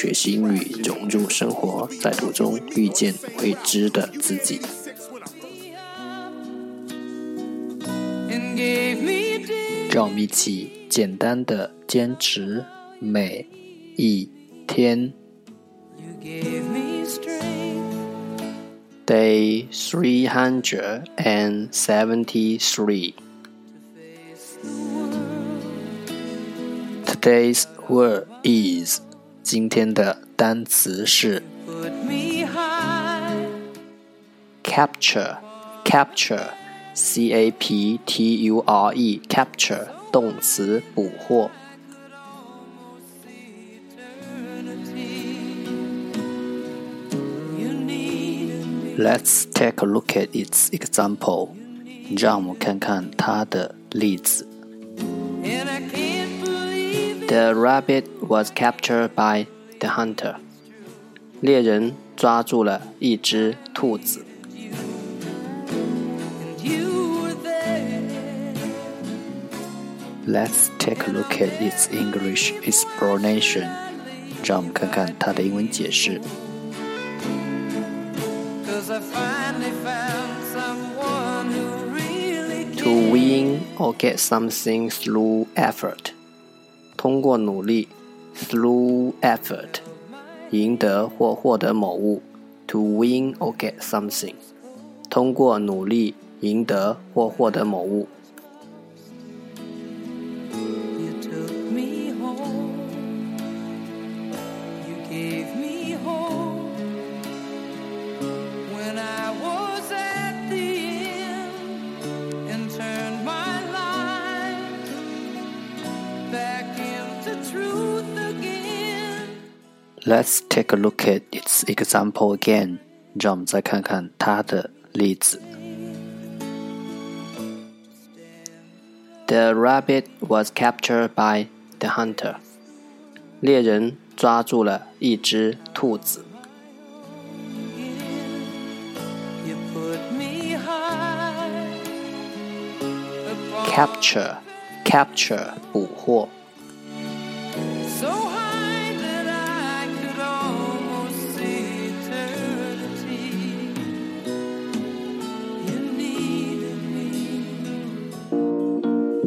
学习英语融入生活，在途中遇见未知的自己。让我们一起简单的坚持每一天。Day three hundred and seventy-three. Today's word is 今天的单词是 Put me high. capture capture c a p t u r e capture 动词捕获。 You needed me. Let's take a look at its example. 让我们看看它的例子。 And I can't believe it. The rabbit was captured by the hunter. 猎人抓住了一只兔子。 And you were there. Let's take a look at its English explanation. 让我们看看它的英文解释。 Cause I finally found someone who really To cared. win or get something through effort. 通过努力，through effort，赢得或获得某物。To win or get something，通过努力赢得或获得某物。Let's take a look at its example again. 让我们再看看它的例子。The rabbit was captured by the hunter. 猎人抓住了一只兔子。 You put me high upon Capture, capture 捕获。